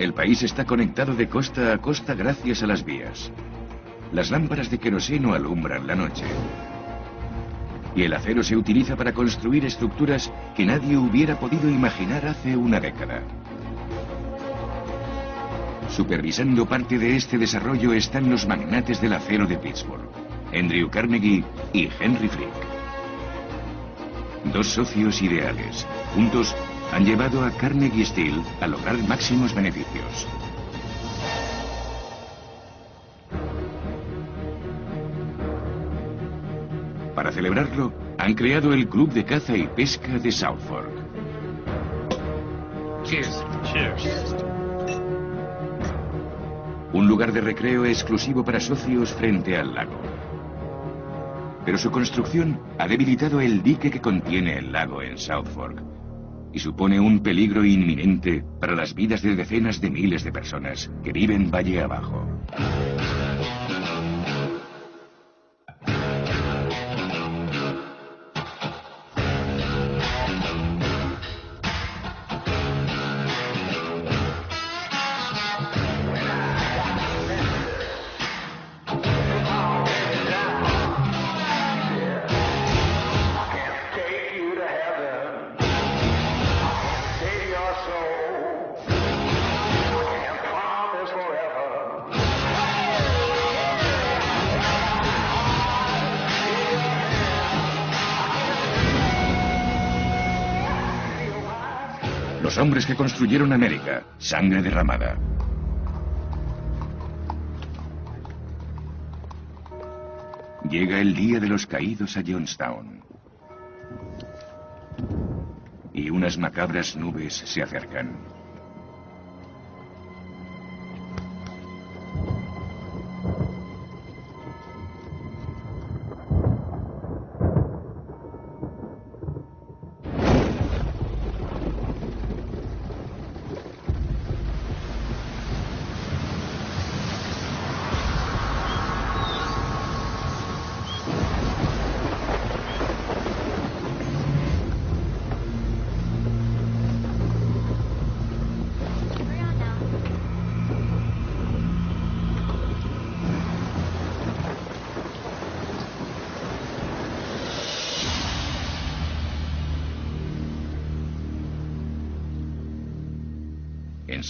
El país está conectado de costa a costa gracias a las vías. Las lámparas de queroseno alumbran la noche. Y el acero se utiliza para construir estructuras que nadie hubiera podido imaginar hace una década. Supervisando parte de este desarrollo están los magnates del acero de Pittsburgh, Andrew Carnegie y Henry Frick. Dos socios ideales, juntos han llevado a Carnegie Steel a lograr máximos beneficios. Para celebrarlo, han creado el Club de Caza y Pesca de South Fork. Cheers. Cheers. Un lugar de recreo exclusivo para socios frente al lago. Pero su construcción ha debilitado el dique que contiene el lago en South Fork y supone un peligro inminente para las vidas de decenas de miles de personas que viven valle abajo. Hombres que construyeron América, sangre derramada. Llega el día de los caídos a Johnstown. Y unas macabras nubes se acercan.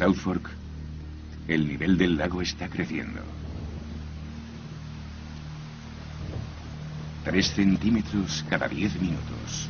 En South Fork, el nivel del lago está creciendo. Tres centímetros cada diez minutos.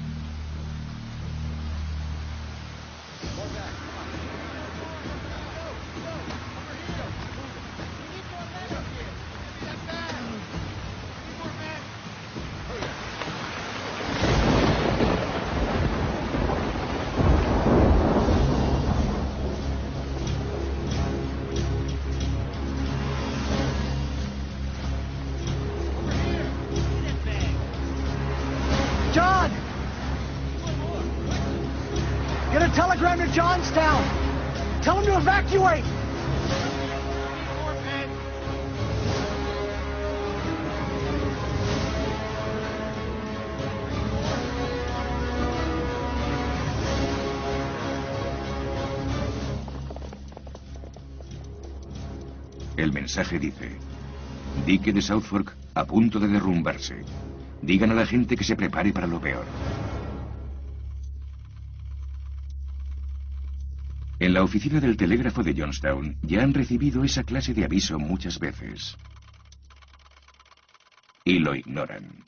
Mensaje dice, dique de South Fork a punto de derrumbarse. Digan a la gente que se prepare para lo peor. En la oficina del telégrafo de Johnstown ya han recibido esa clase de aviso muchas veces. Y lo ignoran.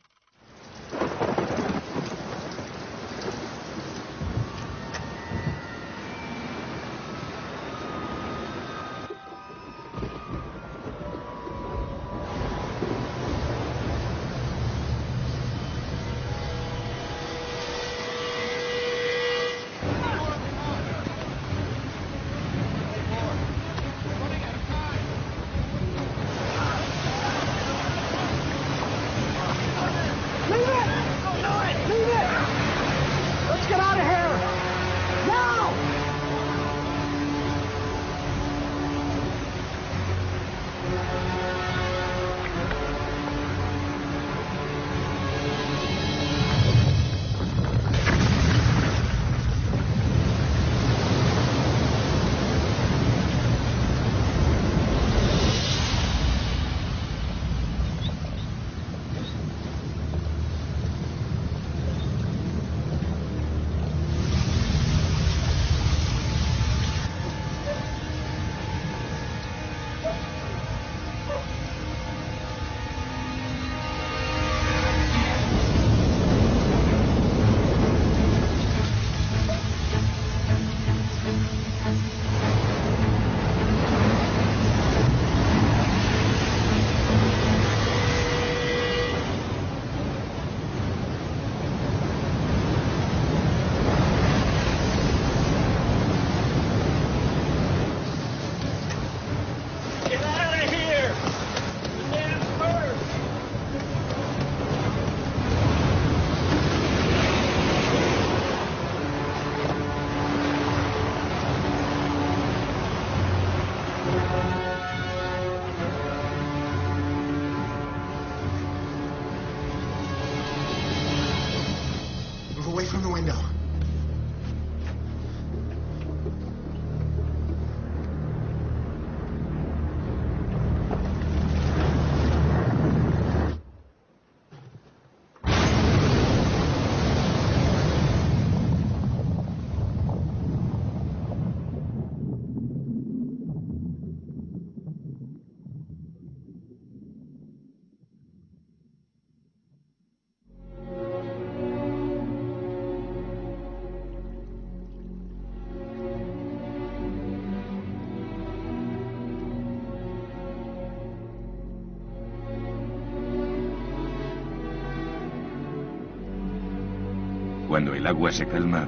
Cuando el agua se calma,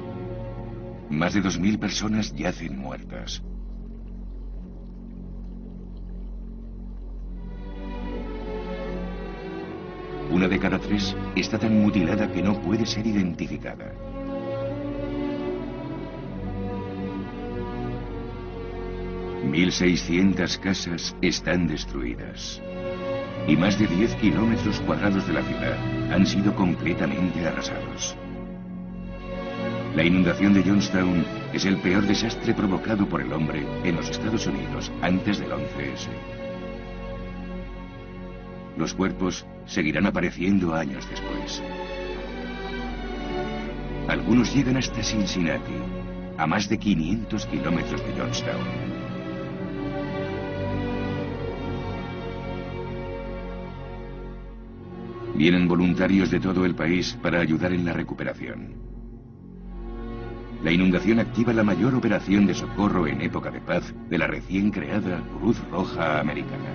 más de 2.000 personas yacen muertas. Una de cada tres está tan mutilada que no puede ser identificada. ...1.600 casas están destruidas. Y más de 10 kilómetros cuadrados de la ciudad han sido completamente arrasados. La inundación de Johnstown es el peor desastre provocado por el hombre en los Estados Unidos antes del 11S. Los cuerpos seguirán apareciendo años después. Algunos llegan hasta Cincinnati, a más de 500 kilómetros de Johnstown. Vienen voluntarios de todo el país para ayudar en la recuperación. La inundación activa la mayor operación de socorro en época de paz de la recién creada Cruz Roja Americana.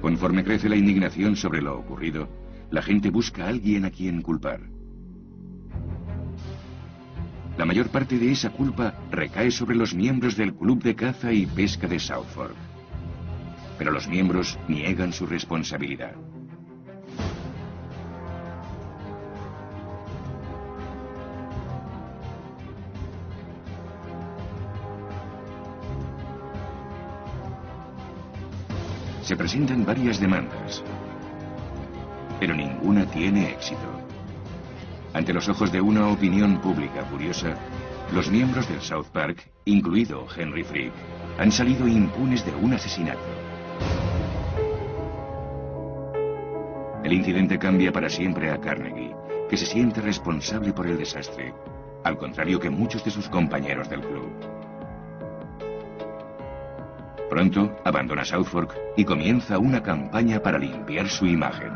Conforme crece la indignación sobre lo ocurrido, la gente busca a alguien a quien culpar. La mayor parte de esa culpa recae sobre los miembros del Club de Caza y Pesca de Southfork. Pero los miembros niegan su responsabilidad. Se presentan varias demandas, pero ninguna tiene éxito. Ante los ojos de una opinión pública furiosa, los miembros del South Park, incluido Henry Frick, han salido impunes de un asesinato. El incidente cambia para siempre a Carnegie, que se siente responsable por el desastre, al contrario que muchos de sus compañeros del club. Pronto abandona Southfork y comienza una campaña para limpiar su imagen.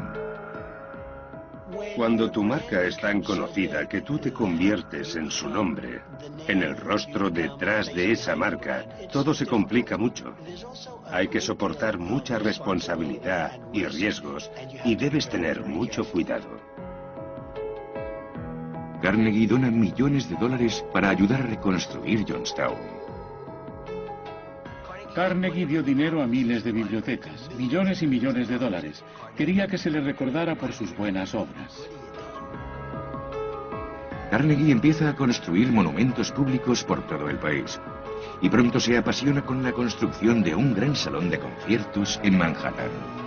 Cuando tu marca es tan conocida que tú te conviertes en su nombre, en el rostro detrás de esa marca, todo se complica mucho. Hay que soportar mucha responsabilidad y riesgos y debes tener mucho cuidado. Carnegie dona millones de dólares para ayudar a reconstruir Johnstown. Carnegie dio dinero a miles de bibliotecas, millones y millones de dólares. Quería que se le recordara por sus buenas obras. Carnegie empieza a construir monumentos públicos por todo el país y pronto se apasiona con la construcción de un gran salón de conciertos en Manhattan.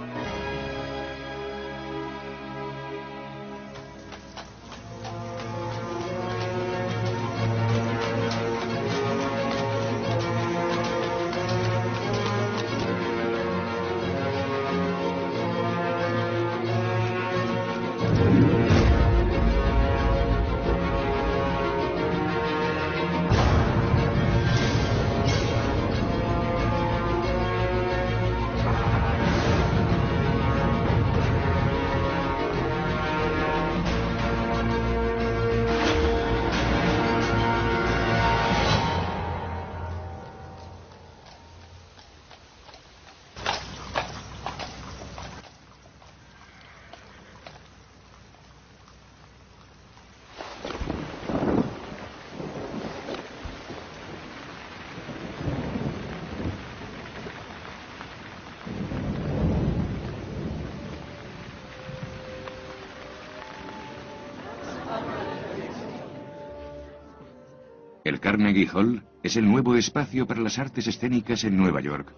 El Carnegie Hall es el nuevo espacio para las artes escénicas en Nueva York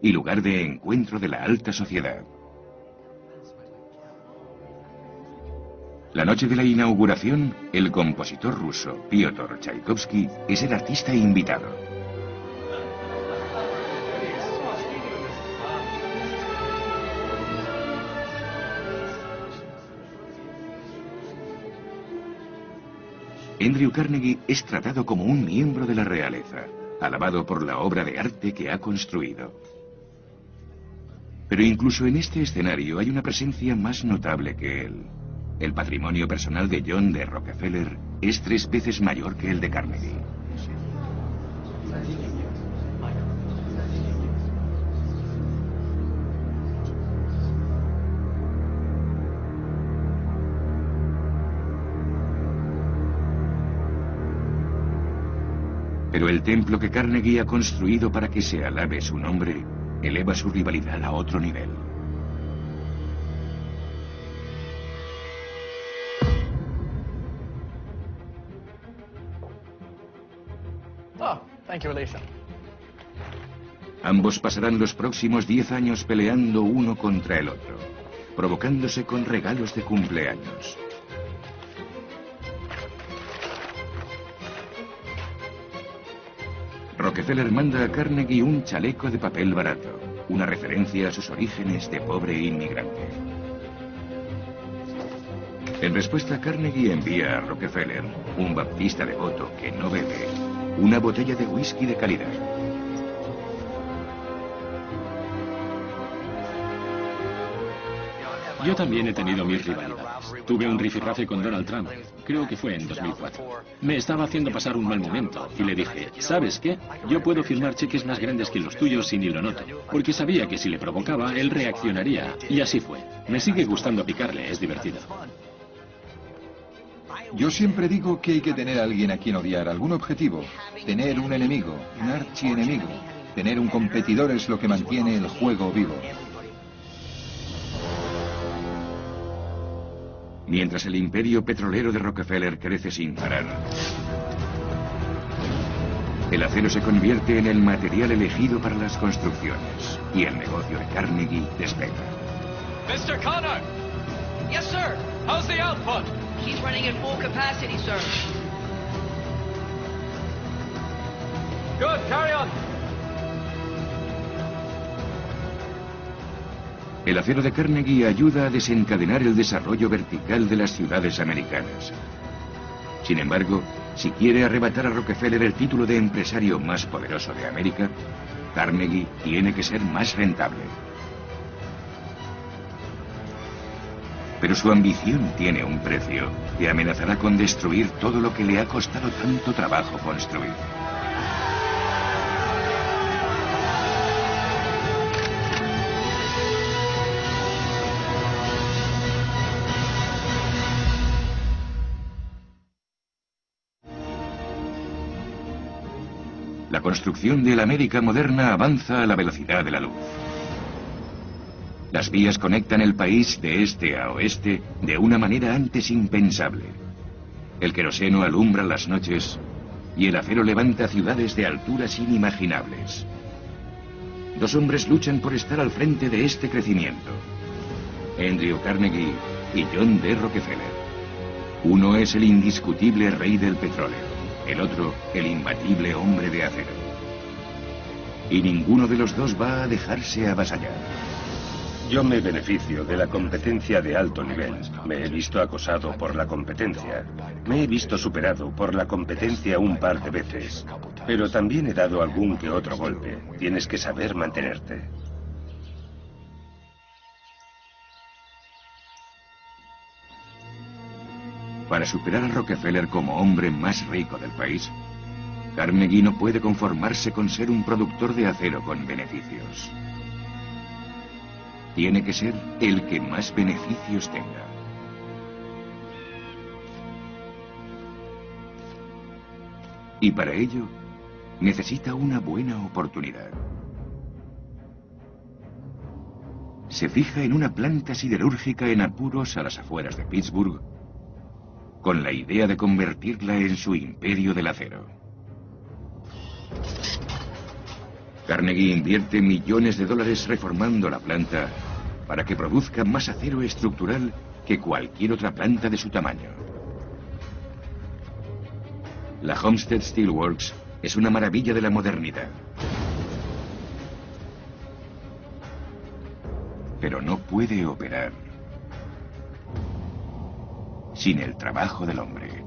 y lugar de encuentro de la alta sociedad. La noche de la inauguración, el compositor ruso Piotr Tchaikovsky es el artista invitado. Andrew Carnegie es tratado como un miembro de la realeza, alabado por la obra de arte que ha construido. Pero incluso en este escenario hay una presencia más notable que él. El patrimonio personal de John de Rockefeller es tres veces mayor que el de Carnegie. Pero el templo que Carnegie ha construido para que se alabe su nombre eleva su rivalidad a otro nivel. Oh, thank you, Alicia. Ambos pasarán los próximos 10 años peleando uno contra el otro, provocándose con regalos de cumpleaños. Rockefeller manda a Carnegie un chaleco de papel barato, una referencia a sus orígenes de pobre inmigrante. En respuesta, Carnegie envía a Rockefeller, un baptista devoto que no bebe, una botella de whisky de calidad. Yo también he tenido mis rivalidades. Tuve un rifirrafe con Donald Trump, creo que fue en 2004. Me estaba haciendo pasar un mal momento y le dije, ¿sabes qué? Yo puedo firmar cheques más grandes que los tuyos si ni lo noto, porque sabía que si le provocaba, él reaccionaría. Y así fue. Me sigue gustando picarle, es divertido. Yo siempre digo que hay que tener a alguien a quien odiar, algún objetivo, tener un enemigo, un archienemigo. Tener un competidor es lo que mantiene el juego vivo. Mientras el imperio petrolero de Rockefeller crece sin parar, el acero se convierte en el material elegido para las construcciones y el negocio de Carnegie despega. Mr. Connor! Yes, sir. How's the output? He's running at full capacity, sir. Good, carry on. El acero de Carnegie ayuda a desencadenar el desarrollo vertical de las ciudades americanas. Sin embargo, si quiere arrebatar a Rockefeller el título de empresario más poderoso de América, Carnegie tiene que ser más rentable. Pero su ambición tiene un precio que amenazará con destruir todo lo que le ha costado tanto trabajo construir. Construcción de la América moderna avanza a la velocidad de la luz. Las vías conectan el país de este a oeste de una manera antes impensable. El queroseno alumbra las noches y el acero levanta ciudades de alturas inimaginables. Dos hombres luchan por estar al frente de este crecimiento. Andrew Carnegie y John D. Rockefeller. Uno es el indiscutible rey del petróleo, el otro el imbatible hombre de acero. Y ninguno de los dos va a dejarse avasallar. Yo me beneficio de la competencia de alto nivel. Me he visto acosado por la competencia. Me he visto superado por la competencia un par de veces. Pero también he dado algún que otro golpe. Tienes que saber mantenerte. Para superar a Rockefeller como hombre más rico del país, Carnegie no puede conformarse con ser un productor de acero con beneficios. Tiene que ser el que más beneficios tenga. Y para ello, necesita una buena oportunidad. Se fija en una planta siderúrgica en apuros a las afueras de Pittsburgh, con la idea de convertirla en su imperio del acero. Carnegie invierte millones de dólares reformando la planta para que produzca más acero estructural que cualquier otra planta de su tamaño. La Homestead Steelworks es una maravilla de la modernidad. Pero no puede operar sin el trabajo del hombre.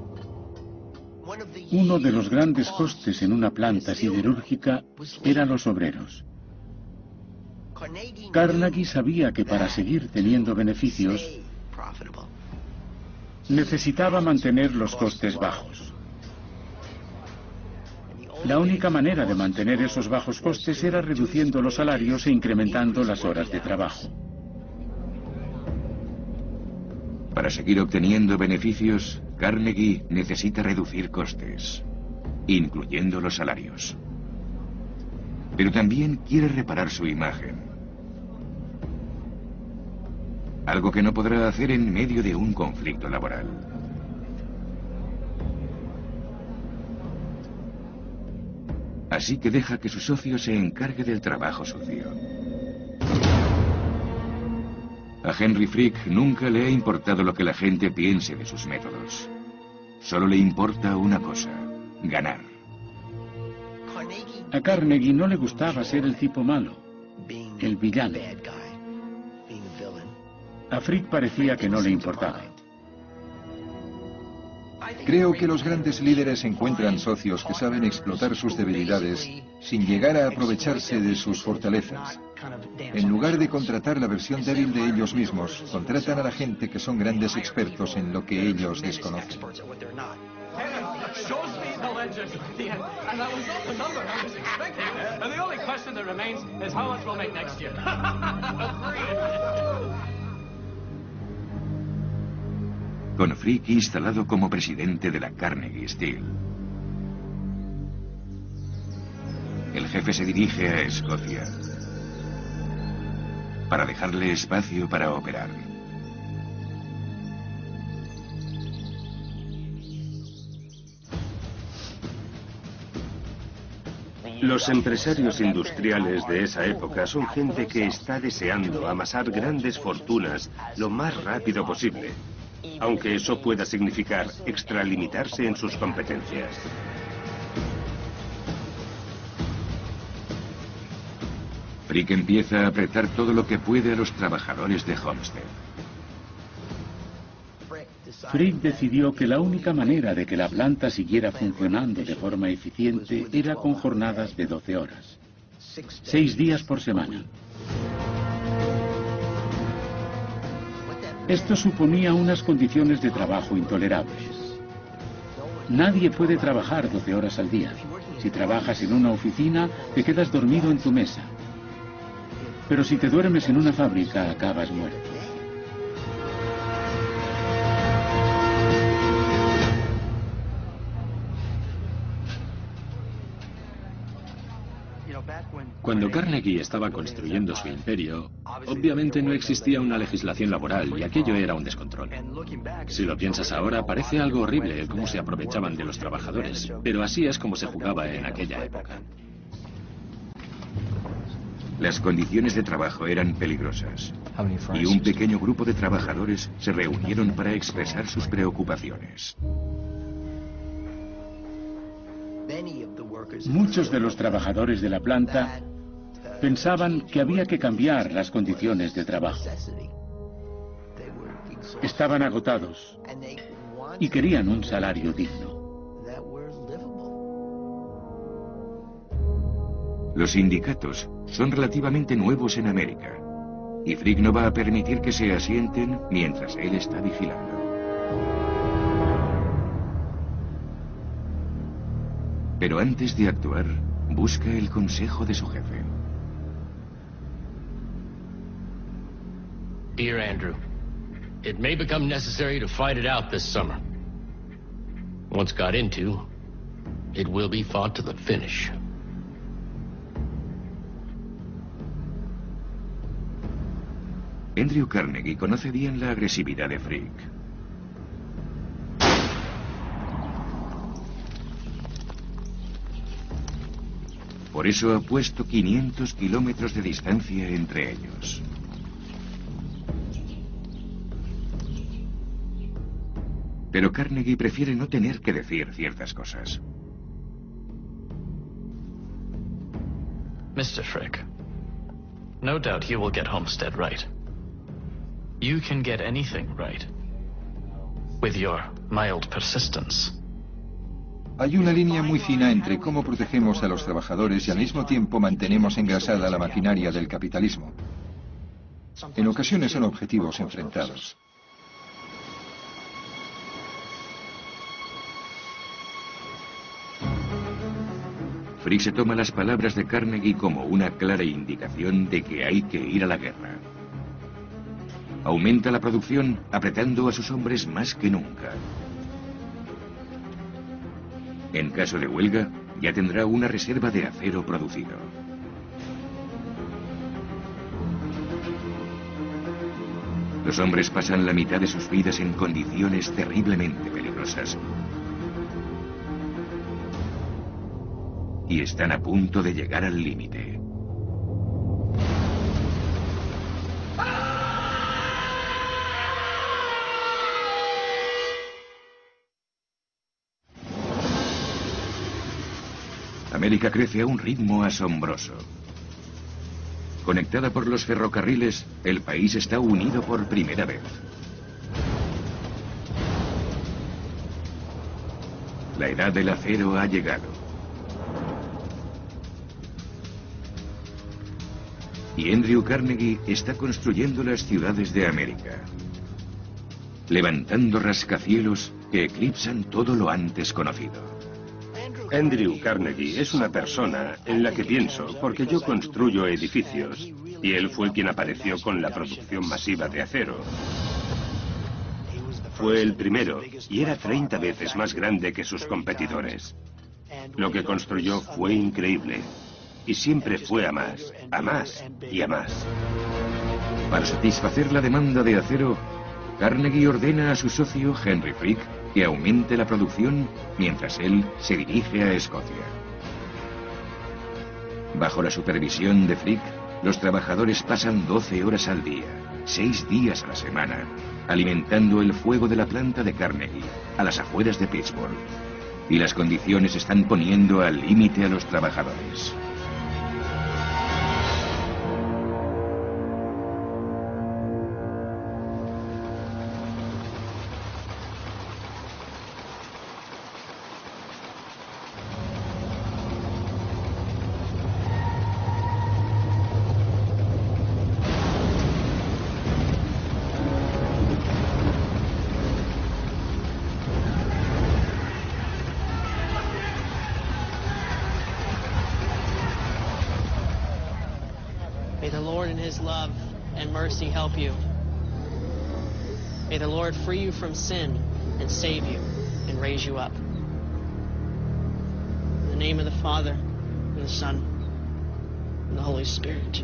Uno de los grandes costes en una planta siderúrgica eran los obreros. Carnegie sabía que para seguir teniendo beneficios necesitaba mantener los costes bajos. La única manera de mantener esos bajos costes era reduciendo los salarios e incrementando las horas de trabajo. Para seguir obteniendo beneficios, Carnegie necesita reducir costes, incluyendo los salarios. Pero también quiere reparar su imagen. Algo que no podrá hacer en medio de un conflicto laboral. Así que deja que su socio se encargue del trabajo sucio. A Henry Frick nunca le ha importado lo que la gente piense de sus métodos. Solo le importa una cosa, ganar. A Carnegie no le gustaba ser el tipo malo, el villano. A Frick parecía que no le importaba. Creo que los grandes líderes encuentran socios que saben explotar sus debilidades sin llegar a aprovecharse de sus fortalezas. En lugar de contratar la versión débil de ellos mismos, contratan a la gente que son grandes expertos en lo que ellos desconocen. Con Frick instalado como presidente de la Carnegie Steel. El jefe se dirige a Escocia para dejarle espacio para operar. Los empresarios industriales de esa época son gente que está deseando amasar grandes fortunas lo más rápido posible, aunque eso pueda significar extralimitarse en sus competencias. Frick empieza a apretar todo lo que puede a los trabajadores de Homestead. Frick decidió que la única manera de que la planta siguiera funcionando de forma eficiente era con jornadas de 12 horas, seis días por semana. Esto suponía unas condiciones de trabajo intolerables. Nadie puede trabajar 12 horas al día. Si trabajas en una oficina, te quedas dormido en tu mesa. Pero si te duermes en una fábrica, acabas muerto. Cuando Carnegie estaba construyendo su imperio, obviamente no existía una legislación laboral y aquello era un descontrol. Si lo piensas ahora, parece algo horrible el cómo se aprovechaban de los trabajadores, pero así es como se jugaba en aquella época. Las condiciones de trabajo eran peligrosas y un pequeño grupo de trabajadores se reunieron para expresar sus preocupaciones. Muchos de los trabajadores de la planta pensaban que había que cambiar las condiciones de trabajo. Estaban agotados y querían un salario digno. Los sindicatos son relativamente nuevos en América y Frick no va a permitir que se asienten mientras él está vigilando. Pero antes de actuar, busca el consejo de su jefe. Dear Andrew, it may become necessary to fight it out this summer. Once got into, it will be fought to the finish. Andrew Carnegie conoce bien la agresividad de Frick. Por eso ha puesto 500 kilómetros de distancia entre ellos. Pero Carnegie prefiere no tener que decir ciertas cosas. Mr. Frick, no doubt you will get Homestead right. You can get anything right. With your mild persistence. Hay una línea muy fina entre cómo protegemos a los trabajadores y al mismo tiempo mantenemos engrasada la maquinaria del capitalismo. En ocasiones son objetivos enfrentados. Frick se toma las palabras de Carnegie como una clara indicación de que hay que ir a la guerra. Aumenta la producción apretando a sus hombres más que nunca. En caso de huelga, ya tendrá una reserva de acero producido. Los hombres pasan la mitad de sus vidas en condiciones terriblemente peligrosas. Y están a punto de llegar al límite. América crece a un ritmo asombroso. Conectada por los ferrocarriles, el país está unido por primera vez. La edad del acero ha llegado. Y Andrew Carnegie está construyendo las ciudades de América, levantando rascacielos que eclipsan todo lo antes conocido. Andrew Carnegie es una persona en la que pienso porque yo construyo edificios y él fue quien apareció con la producción masiva de acero. Fue el primero y era 30 veces más grande que sus competidores. Lo que construyó fue increíble y siempre fue a más, a más y a más. Para satisfacer la demanda de acero, Carnegie ordena a su socio Henry Frick que aumente la producción mientras él se dirige a Escocia. Bajo la supervisión de Frick, los trabajadores pasan 12 horas al día, 6 días a la semana, alimentando el fuego de la planta de Carnegie, a las afueras de Pittsburgh. Y las condiciones están poniendo al límite a los trabajadores. May the Lord in his love and mercy help you. May the Lord free you from sin and save you and raise you up. In the name of the Father, and the Son, and the Holy Spirit.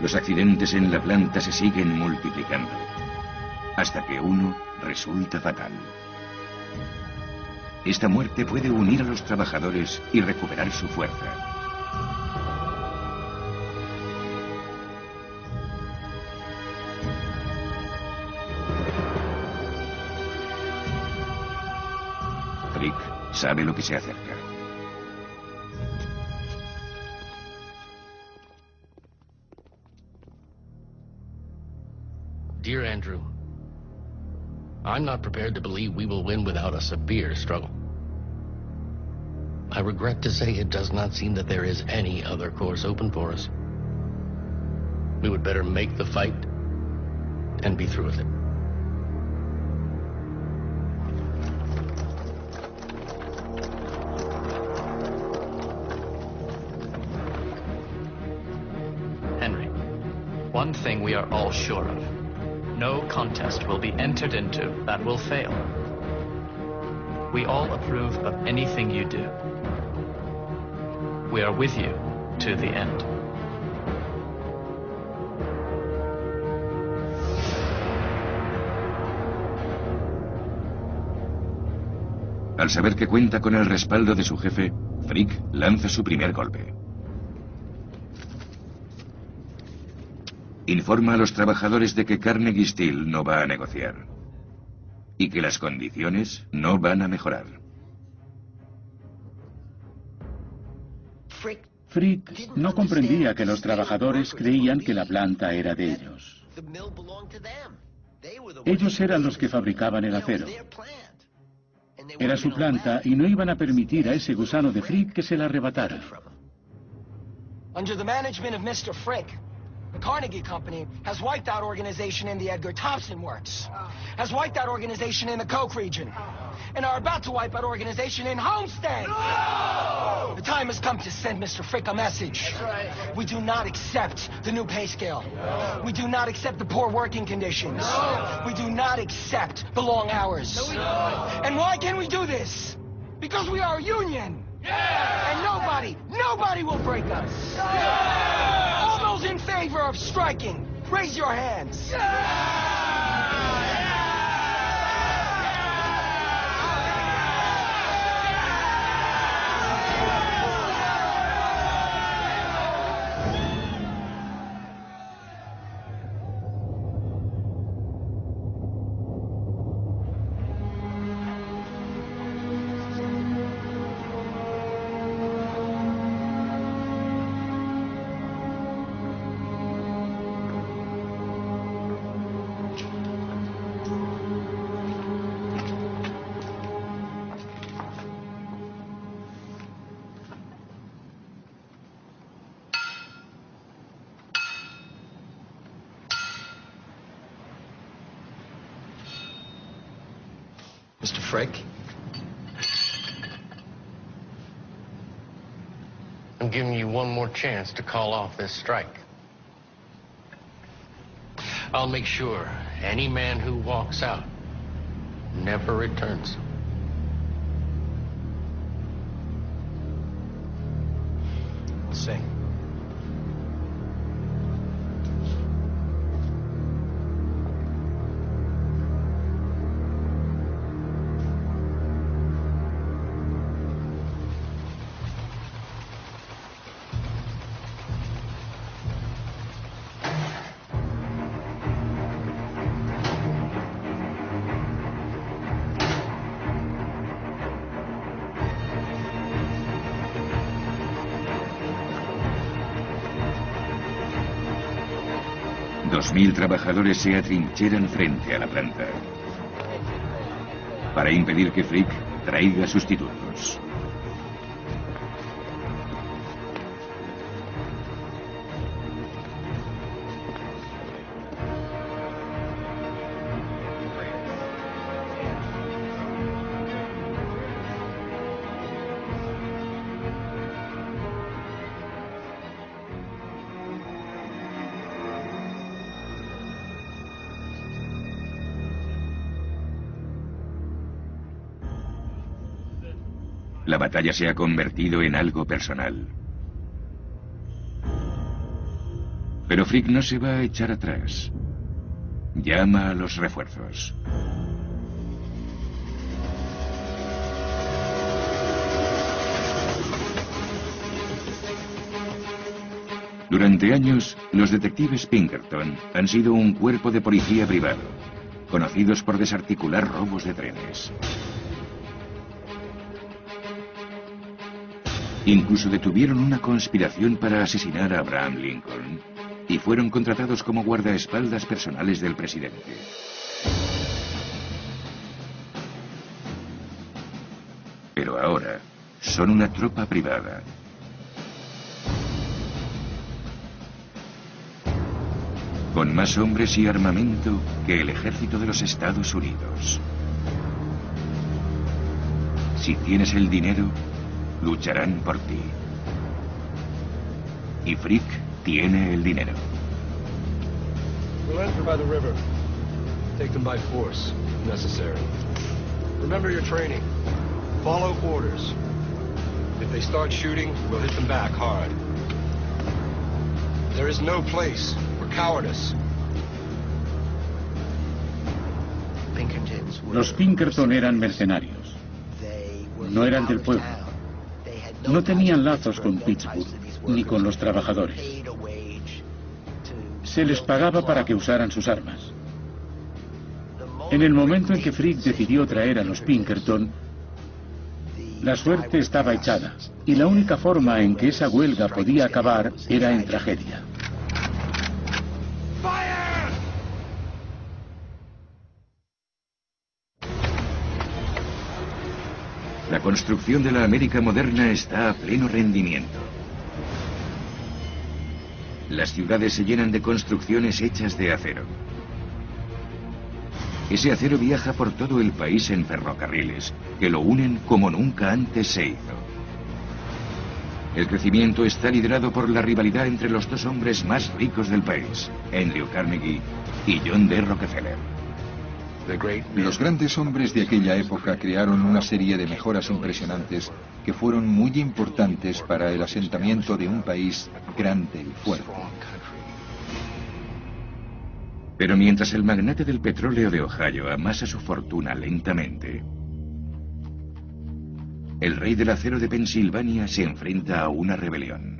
Los accidentes en la planta se siguen multiplicando, hasta que uno resulta fatal. Esta muerte puede unir a los trabajadores y recuperar su fuerza. Frick sabe lo que se acerca. Andrew, I'm not prepared to believe we will win without a severe struggle. I regret to say it does not seem that there is any other course open for us. We would better make the fight and be through with it. Henry, one thing we are all sure of. No contest will be entered into that will fail. We all approve of anything you do. We are with you to the end. Al saber que cuenta con el respaldo de su jefe, Frick lanza su primer golpe. Informa a los trabajadores de que Carnegie Steel no va a negociar y que las condiciones no van a mejorar. Frick no comprendía que los trabajadores creían que la planta era de ellos. Ellos eran los que fabricaban el acero. Era su planta y no iban a permitir a ese gusano de Frick que se la arrebatara. Under the management of Mr. Frick, the Carnegie Company has wiped out organization in the Edgar Thompson Works, has wiped out organization in the Coke region, and are about to wipe out organization in Homestead. No! The time has come to send Mr. Frick a message. Right. We do not accept the new pay scale. No. We do not accept the poor working conditions. No. We do not accept the long hours. And why can we do this? Because we are a union. Yeah! And nobody, nobody will break us. All those in favor of striking, raise your hands. Mr. I'm giving you one more chance to call off this strike. I'll make sure any man who walks out never returns. Sing. Dos mil trabajadores se atrincheran frente a la planta para impedir que Frick traiga sustitutos. Batalla se ha convertido en algo personal. Pero Frick no se va a echar atrás. Llama a los refuerzos. Durante años, los detectives Pinkerton han sido un cuerpo de policía privado, conocidos por desarticular robos de trenes. Incluso detuvieron una conspiración para asesinar a Abraham Lincoln y fueron contratados como guardaespaldas personales del presidente. Pero ahora son una tropa privada. Con más hombres y armamento que el ejército de los Estados Unidos. Si tienes el dinero, lucharán por ti. Y Frick tiene el dinero. We'll enter by the river. Take them by force, if necessary. Remember your training. Follow orders. If they start shooting, we'll hit them back hard. There is no place for cowardice. Los Pinkerton eran mercenarios. no eran del pueblo. No tenían lazos con Pittsburgh ni con los trabajadores. Se les pagaba para que usaran sus armas. En el momento en que Frick decidió traer a los Pinkerton, la suerte estaba echada y la única forma en que esa huelga podía acabar era en tragedia. La construcción de la América moderna está a pleno rendimiento. Las ciudades se llenan de construcciones hechas de acero. Ese acero viaja por todo el país en ferrocarriles, que lo unen como nunca antes se hizo. El crecimiento está liderado por la rivalidad entre los dos hombres más ricos del país, Andrew Carnegie y John D. Rockefeller. Los grandes hombres de aquella época crearon una serie de mejoras impresionantes que fueron muy importantes para el asentamiento de un país grande y fuerte. Pero mientras el magnate del petróleo de Ohio amasa su fortuna lentamente, el rey del acero de Pensilvania se enfrenta a una rebelión.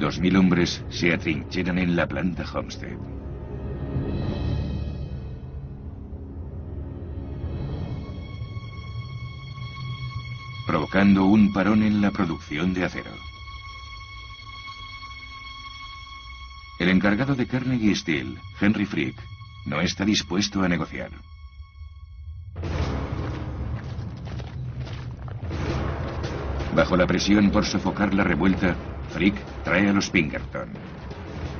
Dos mil hombres se atrincheran en la planta Homestead. provocando un parón en la producción de acero. El encargado de Carnegie Steel, Henry Frick, no está dispuesto a negociar. Bajo la presión por sofocar la revuelta, Frick trae a los Pinkerton,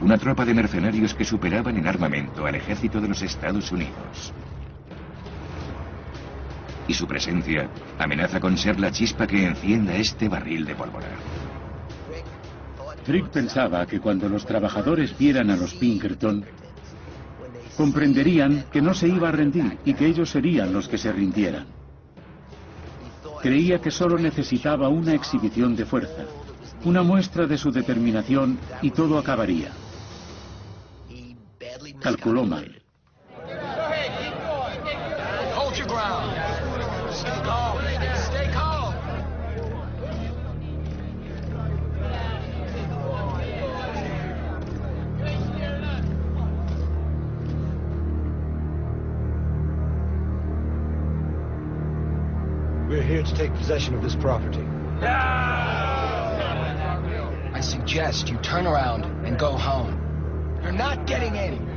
una tropa de mercenarios que superaban en armamento al ejército de los Estados Unidos. Y su presencia amenaza con ser la chispa que encienda este barril de pólvora. Frick pensaba que cuando los trabajadores vieran a los Pinkerton, comprenderían que no se iba a rendir y que ellos serían los que se rindieran. Creía que solo necesitaba una exhibición de fuerza, una muestra de su determinación y todo acabaría. Calculó mal. Hold your ground. Stay calm. Stay calm. We're here to take possession of this property. I suggest you turn around and go home. You're not getting in.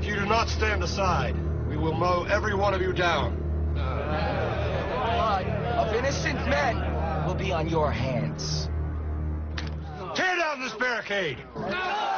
If you do not stand aside, we will mow every one of you down. Blood of innocent men will be on your hands. Tear down this barricade! Fire!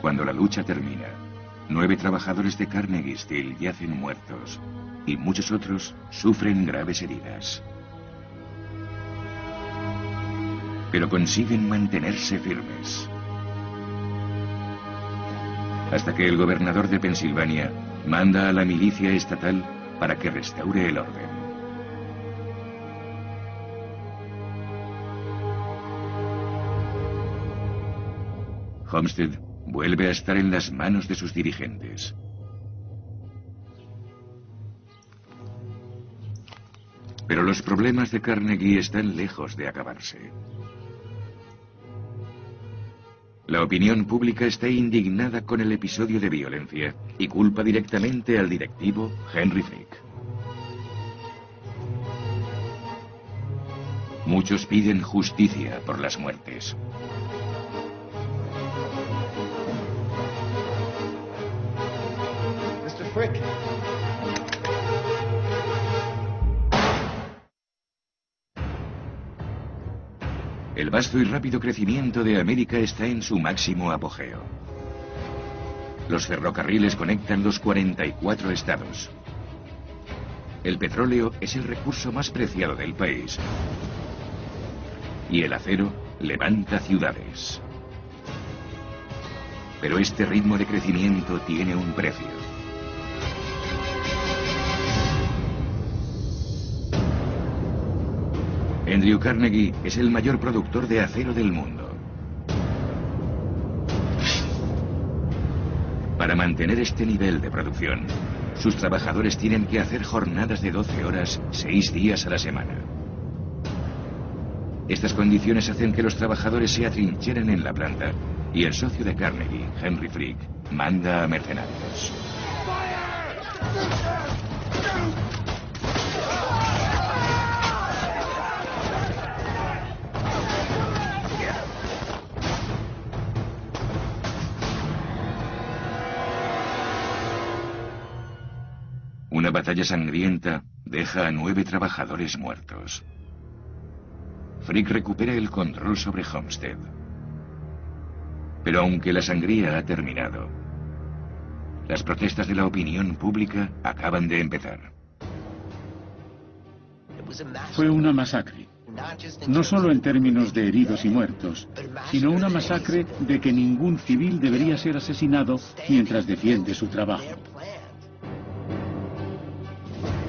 Cuando la lucha termina, nueve trabajadores de Carnegie Steel yacen muertos y muchos otros sufren graves heridas. Pero consiguen mantenerse firmes. Hasta que el gobernador de Pensilvania manda a la milicia estatal para que restaure el orden. Homestead vuelve a estar en las manos de sus dirigentes. Pero los problemas de Carnegie están lejos de acabarse. La opinión pública está indignada con el episodio de violencia y culpa directamente al directivo Henry Frick. Muchos piden justicia por las muertes. El vasto y rápido crecimiento de América está en su máximo apogeo. Los ferrocarriles conectan los 44 estados. El petróleo es el recurso más preciado del país. Y el acero levanta ciudades. Pero este ritmo de crecimiento tiene un precio. Andrew Carnegie es el mayor productor de acero del mundo. Para mantener este nivel de producción, sus trabajadores tienen que hacer jornadas de 12 horas, 6 días a la semana. Estas condiciones hacen que los trabajadores se atrincheren en la planta y el socio de Carnegie, Henry Frick, manda a mercenarios. Batalla sangrienta deja a nueve trabajadores muertos. Frick recupera el control sobre Homestead. Pero aunque la sangría ha terminado, las protestas de la opinión pública acaban de empezar. Fue una masacre. No solo en términos de heridos y muertos, sino una masacre de que ningún civil debería ser asesinado mientras defiende su trabajo.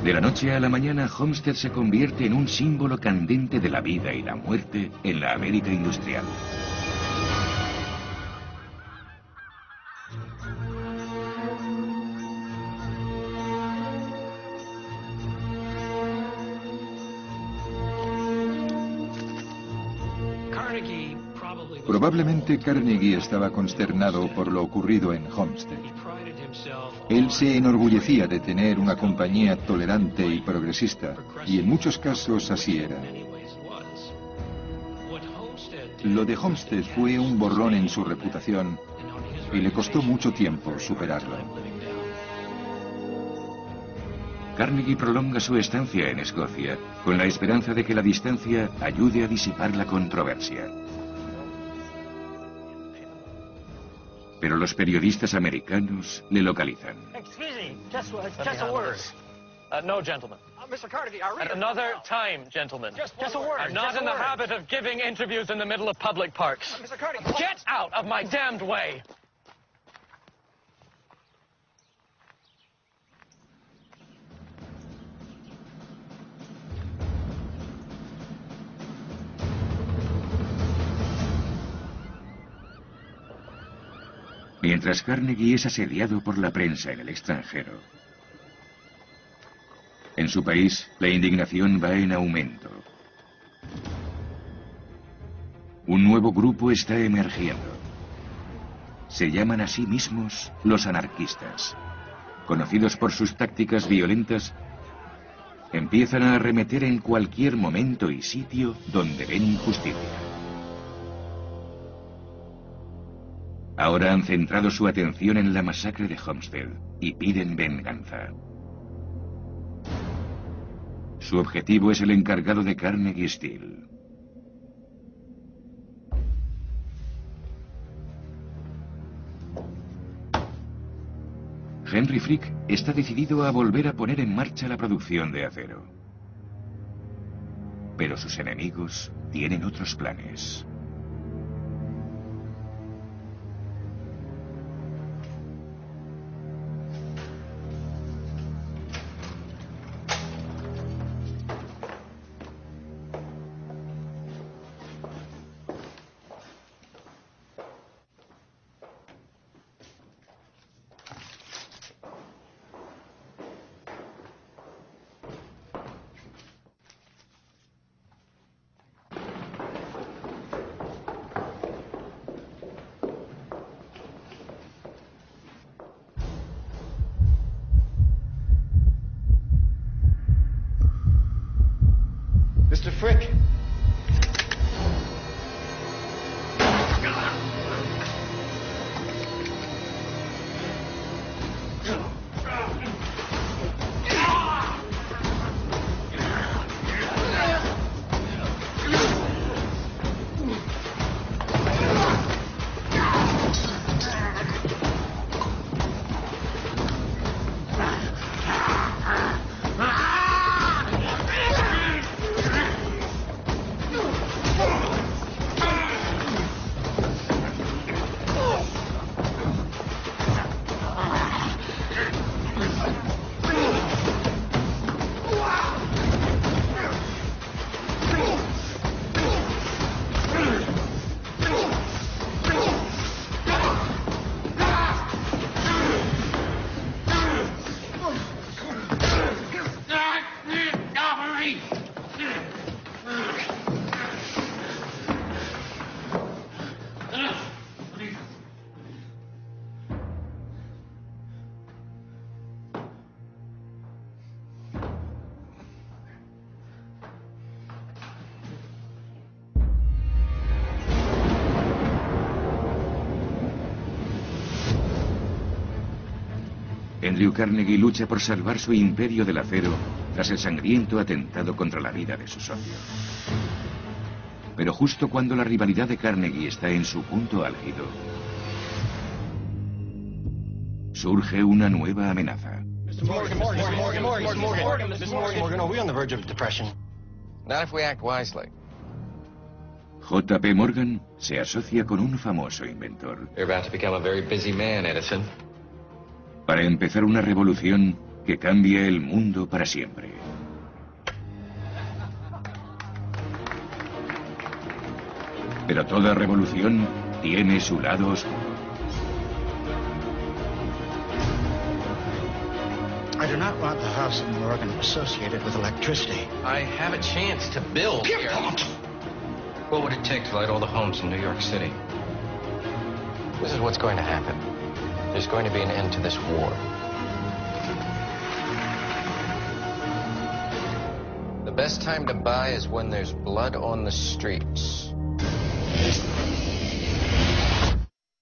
De la noche a la mañana, Homestead se convierte en un símbolo candente de la vida y la muerte en la América industrial. Probablemente Carnegie estaba consternado por lo ocurrido en Homestead. Él se enorgullecía de tener una compañía tolerante y progresista, y en muchos casos así era. Lo de Homestead fue un borrón en su reputación y le costó mucho tiempo superarlo. Carnegie prolonga su estancia en Escocia con la esperanza de que la distancia ayude a disipar la controversia. Pero los periodistas americanos le localizan. Excuse me, just, just a word. Uh, no, gentlemen. Uh, Mr. Carnegie. At another time, gentlemen. Just, just a word. I'm not just in the habit of giving interviews in the middle of public parks. Mr. Carnegie, Get out of my damned way! Mientras Carnegie es asediado por la prensa en el extranjero. En su país, la indignación va en aumento. Un nuevo grupo está emergiendo. Se llaman a sí mismos los anarquistas. Conocidos por sus tácticas violentas, empiezan a arremeter en cualquier momento y sitio donde ven injusticia. Ahora han centrado su atención en la masacre de Homestead y piden venganza. Su objetivo es el encargado de Carnegie Steel. Henry Frick está decidido a volver a poner en marcha la producción de acero. Pero sus enemigos tienen otros planes. Andrew Carnegie lucha por salvar su imperio del acero tras el sangriento atentado contra la vida de su socio. Pero justo cuando la rivalidad de Carnegie está en su punto álgido, surge una nueva amenaza. JP Morgan se asocia con un famoso inventor para empezar una revolución que cambie el mundo para siempre. Pero toda revolución tiene su lado oscuro. I do not want the house of Morgan associated with electricity. I have a chance to build here. What would it take to light all the homes in New York City? This is what's going to happen. There's going to be an end to this war. The best time to buy is when there's blood on the streets.